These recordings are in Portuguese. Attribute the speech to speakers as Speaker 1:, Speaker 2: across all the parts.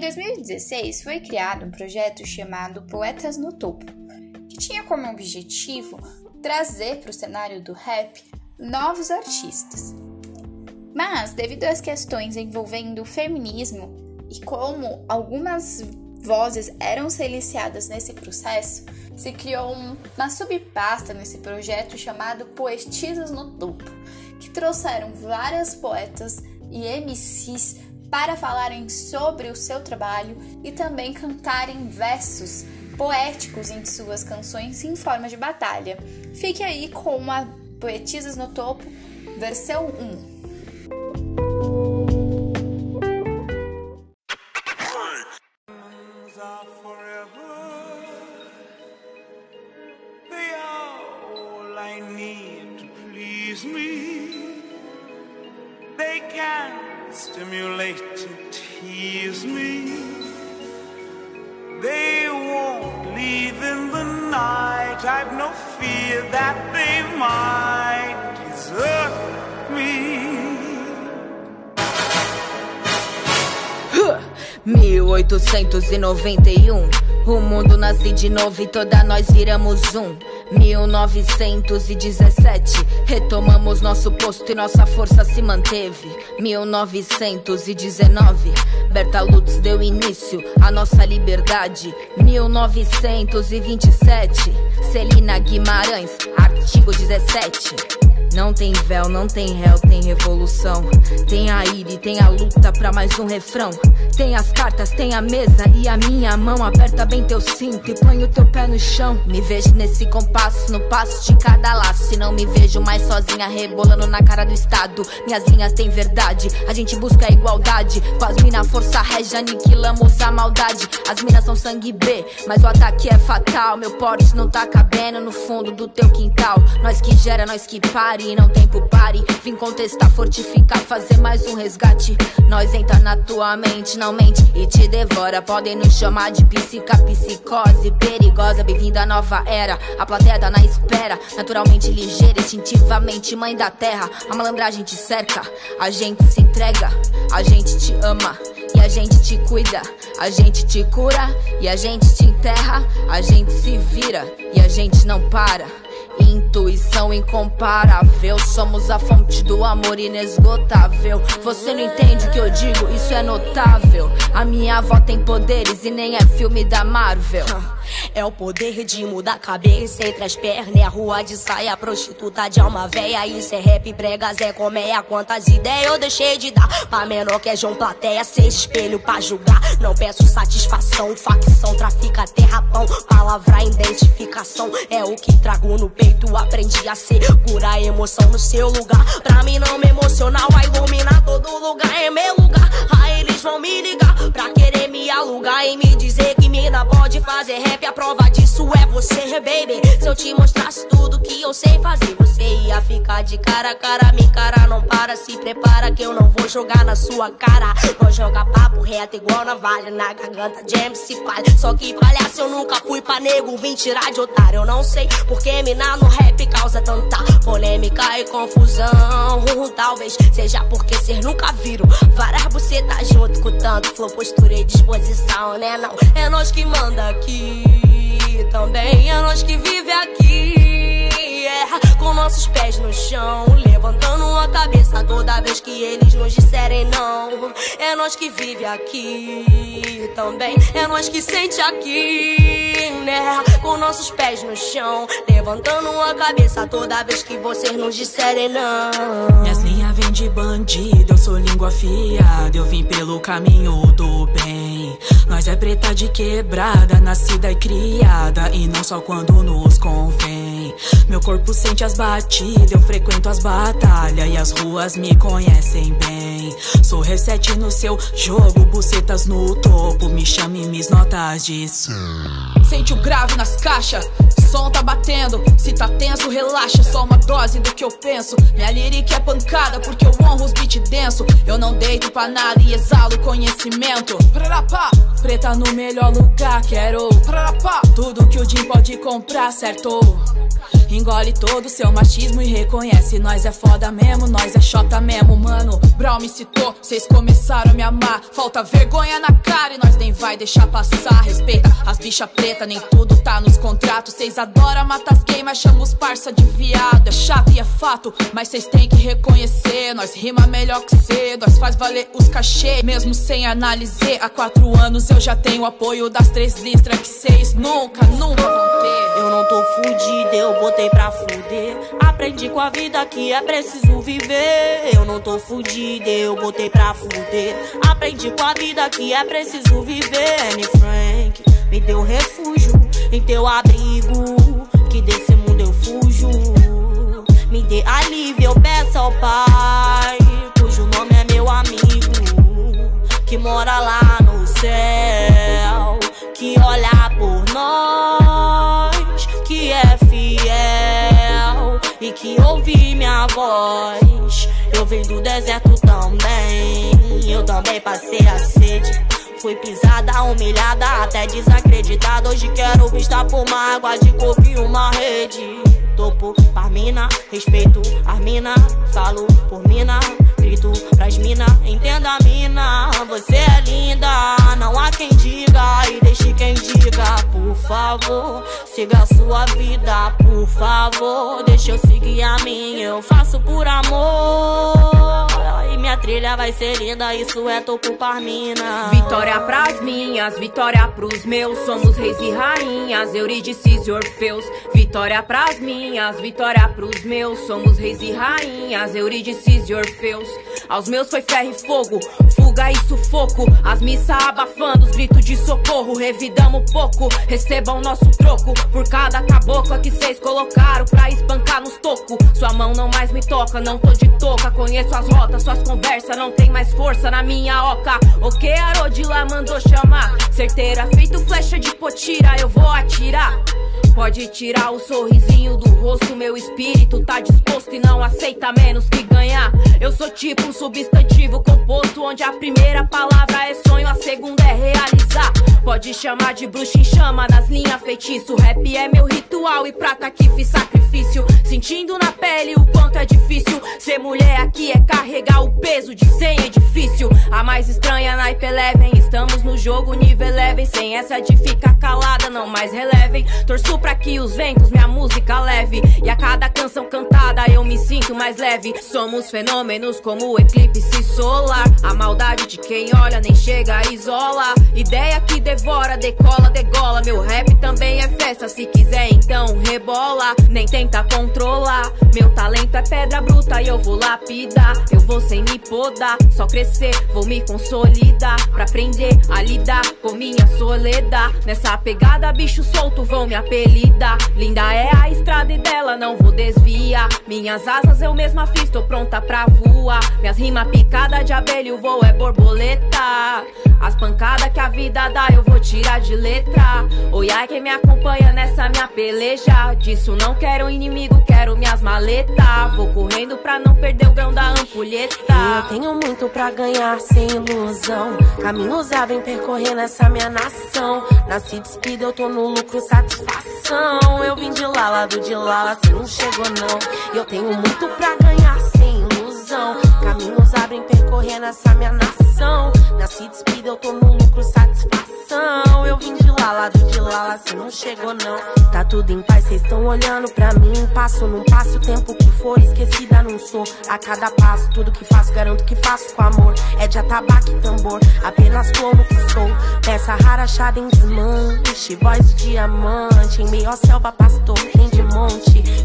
Speaker 1: em 2016 foi criado um projeto chamado Poetas no Topo, que tinha como objetivo trazer para o cenário do rap novos artistas. Mas, devido às questões envolvendo o feminismo e como algumas vozes eram silenciadas nesse processo, se criou uma subpasta nesse projeto chamado Poetisas no Topo, que trouxeram várias poetas e MCs para falarem sobre o seu trabalho e também cantarem versos poéticos em suas canções em forma de batalha. Fique aí com a Poetisas no Topo, versão 1.
Speaker 2: Night. I've no fear that they might desert me.
Speaker 3: 1891 O mundo nasce de novo e toda nós viramos um. 1917 Retomamos nosso posto e nossa força se manteve. 1919 Berta Lutz deu início à nossa liberdade. 1927 Celina Guimarães, artigo 17 não tem véu, não tem réu, tem revolução. Tem a ira e tem a luta pra mais um refrão. Tem as cartas, tem a mesa e a minha mão. Aperta bem teu cinto e põe o teu pé no chão. Me vejo nesse compasso, no passo de cada laço. E não me vejo mais sozinha, rebolando na cara do Estado. Minhas linhas têm verdade, a gente busca a igualdade. Com as minas, força régia, aniquilamos a maldade. As minas são sangue B, mas o ataque é fatal. Meu porte não tá cabendo no fundo do teu quintal. Nós que gera, nós que pare pare, não tempo pare. Vim contestar, fortificar, fazer mais um resgate. Nós entra na tua mente, não mente e te devora. Podem nos chamar de psica, psicose perigosa. Bem-vinda à nova era. A plateia tá na espera, naturalmente ligeira, instintivamente mãe da terra. A malandragem te cerca, a gente se entrega, a gente te ama. E a gente te cuida, a gente te cura e a gente te enterra, a gente se vira e a gente não para. Intuição incomparável, somos a fonte do amor inesgotável. Você não entende o que eu digo, isso é notável. A minha avó tem poderes e nem é filme da Marvel.
Speaker 4: É o poder de mudar a cabeça entre as pernas. É a rua de saia, prostituta de alma véia. Isso é rap, prega, Zé Coméia. Quantas ideias eu deixei de dar pra menor que é João Plateia. Seja espelho pra julgar. Não peço satisfação. Facção, trafica, terra, pão. Palavra, identificação. É o que trago no peito. Aprendi a segurar a emoção no seu lugar. Pra mim não me emocionar, vai iluminar todo lugar. É meu lugar. Aí eles vão me ligar pra querer me alugar e me dizer que mina pode fazer rap a prova disso é você, baby. Se eu te mostrasse tudo eu sei fazer, você ia ficar de cara a cara. Me cara não para, se prepara que eu não vou jogar na sua cara. Vou jogar papo reto igual navalha na garganta de MC Palha. Só que palhaço eu nunca fui pra nego, vim tirar de otário. Eu não sei porque mina no rap causa tanta polêmica e confusão. Talvez seja porque cês nunca viram várias bucetas junto com tanto flow, postura e disposição, né? Não, é nós que manda aqui nossos pés no chão, levantando a cabeça toda vez que eles nos disserem não. É nós que vive aqui também, é nós que sente aqui, né? Com nossos pés no chão, levantando a cabeça toda vez que vocês nos disserem não.
Speaker 5: Minhas linhas vêm de bandido, eu sou língua afiada, eu vim pelo caminho do bem. Nós é preta de quebrada, nascida e criada, e não só quando nos convém. Meu corpo sente as batidas, eu frequento as batalhas e as ruas me conhecem bem. Sou reset no seu jogo, bucetas no topo, me chame mis notas som.
Speaker 6: Sente o grave nas caixas, som tá batendo. Se tá tenso, relaxa, só uma dose do que eu penso. Minha lírica é pancada porque eu honro os beat denso. Eu não deito pra nada e exalo conhecimento. Prarapá. Preta no melhor lugar, quero Prarapá. tudo que o Jim pode comprar, certo?
Speaker 7: Engole todo seu machismo e reconhece. Nós é foda mesmo, nós é chota mesmo, mano.
Speaker 6: Brown me citou, cês começaram a me amar. Falta vergonha na cara e nós nem vai deixar passar. Respeita as bicha preta, nem tudo tá nos contratos. Cês adoram matar as gay, mas chama os parça de viado. É chato e é fato, mas cês têm que reconhecer. Nós rima melhor que cê, nós faz valer os cachê. Mesmo sem analisar, há quatro anos eu já tenho apoio das três listras que cês nunca, nunca vão ter.
Speaker 8: Eu não tô fudido, eu botei pra fuder. Aprendi com a vida que é preciso viver. Eu não tô fudido, eu botei pra fuder. Aprendi com a vida que é preciso viver. Anne Frank me deu refúgio em teu abrigo. Que desse mundo eu fujo. Me dê alívio, eu peço ao Pai, cujo nome é meu amigo, que mora lá no céu, que olha que ouve minha voz. Eu vim do deserto também, eu também passei a sede. Fui pisada, humilhada, até desacreditada. Hoje quero vista por uma água de coco e uma rede. Topo, parmina, respeito as mina, falo por mina, grito pras mina, entenda mina. Você é linda, não há quem diga e deixe quem diga. Por favor, siga a sua vida, por favor. Deixa eu seguir a minha, eu faço por amor. E minha trilha vai ser linda, isso é topo parmina.
Speaker 9: Vitória pras minhas, vitória pros meus. Somos reis e rainhas, Eurídices e Orfeus. Vitória pras minhas, vitória pros meus. Somos reis e rainhas, Eurídices e Orfeus. Aos meus foi ferro e fogo, fuga e sufoco. As missas abafando, os gritos de socorro. Revidamos pouco, recebam nosso troco. Por cada cabocla que cês colocaram pra espancar nos tocos. Sua mão não mais me toca, não tô de touca. Conheço as rotas, suas conversas não tem mais força na minha oca. O que Arodila mandou chamar? Certeira, feito flecha de potira, eu vou atirar. Pode tirar o sorrisinho do rosto, meu espírito tá disposto e não aceita menos que ganhar. Eu sou tipo um substantivo composto, onde a primeira palavra é sonho, a segunda é realizar. Pode chamar de bruxa em chama nas linhas feitiço. Rap é meu ritual e prata que fiz sacrifício. Sentindo na pele o quanto é difícil. Ser mulher aqui é carregar o peso de 100 edifício. A mais estranha naipe eleven. Estamos no jogo nível eleven. Sem essa de ficar calada, não mais relevem. Torço pra que os ventos minha música leve. E a cada canção cantada eu me sinto mais leve. Somos fenômenos como o eclipse solar. A maldade de quem olha nem chega a isola. Ideia que devora, decola, degola. Meu rap também é festa. Se quiser, então rebola. Nem tenta controlar. Meu talento é pedra bruta e eu vou lapidar. Eu vou sem me podar, só crescer, vou me consolidar. Pra aprender a lidar com minha soledade. Nessa pegada, bicho solto vão me Linda é a estrada e dela não vou desviar. Minhas asas eu mesma fiz, tô pronta pra voar. Minhas rimas picada de abelha, o voo é borboleta. As pancadas que a vida dá eu vou tirar de letra. Oi, ai, quem me acompanha nessa minha peleja. Disso não quero inimigo, quero minhas maletas. Vou correndo pra não perder o grão da ampulheta.
Speaker 8: Eu tenho muito pra ganhar sem ilusão. Caminhos a vem percorrer nessa minha nação. Nasci despido, eu tô no lucro, satisfação. Eu vim de lá, lado de lá, lá cê não chegou não. Eu tenho muito pra ganhar. Caminhos abrem percorrer nessa minha nação. Nasci despido, eu tô no lucro, satisfação. Eu vim de lá, lado de lá, lá cê não chegou não. Tá tudo em paz, cês tão olhando pra mim. Passo, não passo o tempo que for, esquecida não sou. A cada passo, tudo que faço, garanto que faço com amor. É de atabaque e tambor, apenas como que sou. Peça rara achada em desmanche, voz de diamante. Em meio à selva, pastor, tem de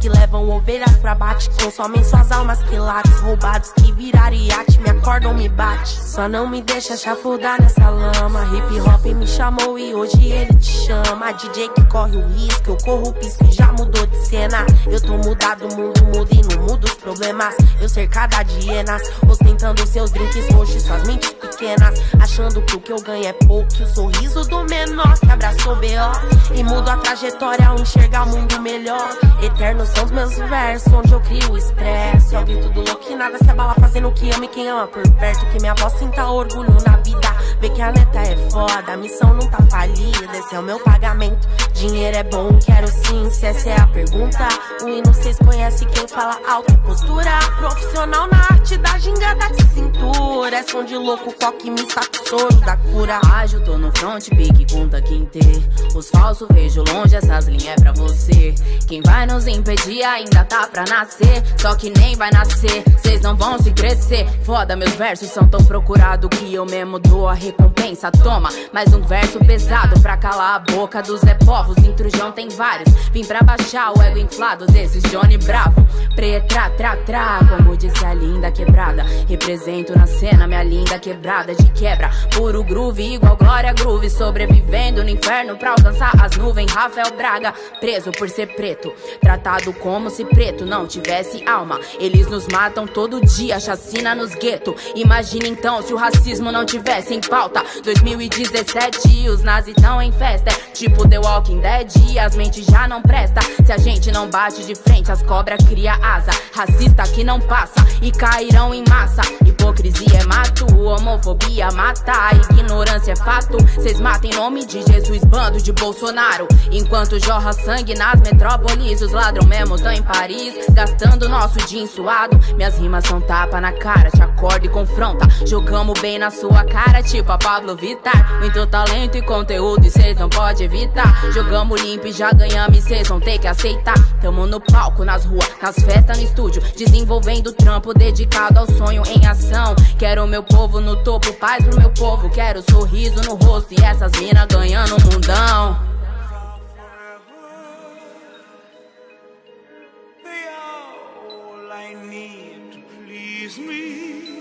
Speaker 8: Que levam ovelhas pra bate, consomem suas almas quilates. Roubados que viraram iate, me acordam, me bate. Só não me deixa chafurdar nessa lama. Hip hop me chamou e hoje ele te chama. DJ que corre o risco, eu corro o pisco e já mudou de cena. Eu tô mudado, o mundo muda e não muda os problemas. Eu cercada de hienas, ostentando seus drinks roxos, suas mentes pequenas. Achando que o que eu ganho é pouco, que o sorriso do menor que abraçou B.O. E mudo a trajetória ao enxergar o mundo melhor. Eternos são os meus versos, onde eu crio o expresso. É o grito do louco que nada se abala fazendo o que ama e quem ama por perto. Que minha voz sinta orgulho na vida. Vê que a neta é foda, a missão não tá falida. Esse é o meu pagamento. Dinheiro é bom, quero sim, se essa é a pergunta. O hino cês conhece quem fala alta postura. Profissional na arte da gingada de cintura. É som de louco, coque, me soro da cura.
Speaker 3: Ágil, tô no front, pique, conta quinte. Os falsos vejo longe, essas linhas é pra você. Quem vai nos impedir ainda tá pra nascer. Só que nem vai nascer, cês não vão se crescer. Foda, meus versos são tão procurados que eu mesmo dou a recompensa. Toma, mais um verso pesado pra calar a boca dos Zé Povos. Intrujão tem vários. Vim pra baixar o ego inflado desses Johnny Bravo. Pretra, tra, tra, como disse a linda quebrada. Represento na cena minha linda quebrada de quebra. Puro groove, igual Glória Groove. Sobrevivendo no inferno pra alcançar as nuvens. Rafael Braga, preso por ser preto. Tratado como se preto não tivesse alma. Eles nos matam todo dia, chacina nos guetos. Imagina então se o racismo não tivesse em pauta. 2017 os nazis tão em festa. É tipo The Walking Dead as mentes já não presta. Se a gente não bate de frente, as cobras cria asa. Racista que não passa e cairão em massa. Hipocrisia é mato, homofobia mata. Ignorância é fato. Cês matam em nome de Jesus, bando de Bolsonaro. Enquanto jorra sangue nas metrópoles, os ladrão mesmo estão em Paris. Gastando nosso dia suado. Minhas rimas são tapa na cara, te acorda e confronta. Jogamos bem na sua cara, tipo a Pablo Vittar. Muito talento e conteúdo, e cês não pode evitar. Jogamos limpo e já ganhamos, e cês vão ter que aceitar. Tamo no palco, nas ruas, nas festas, no estúdio. Desenvolvendo trampo dedicado ao sonho em ação. Quero meu povo no topo, paz pro meu povo. Quero sorriso no rosto e essas minas ganhando mundão.
Speaker 2: Me.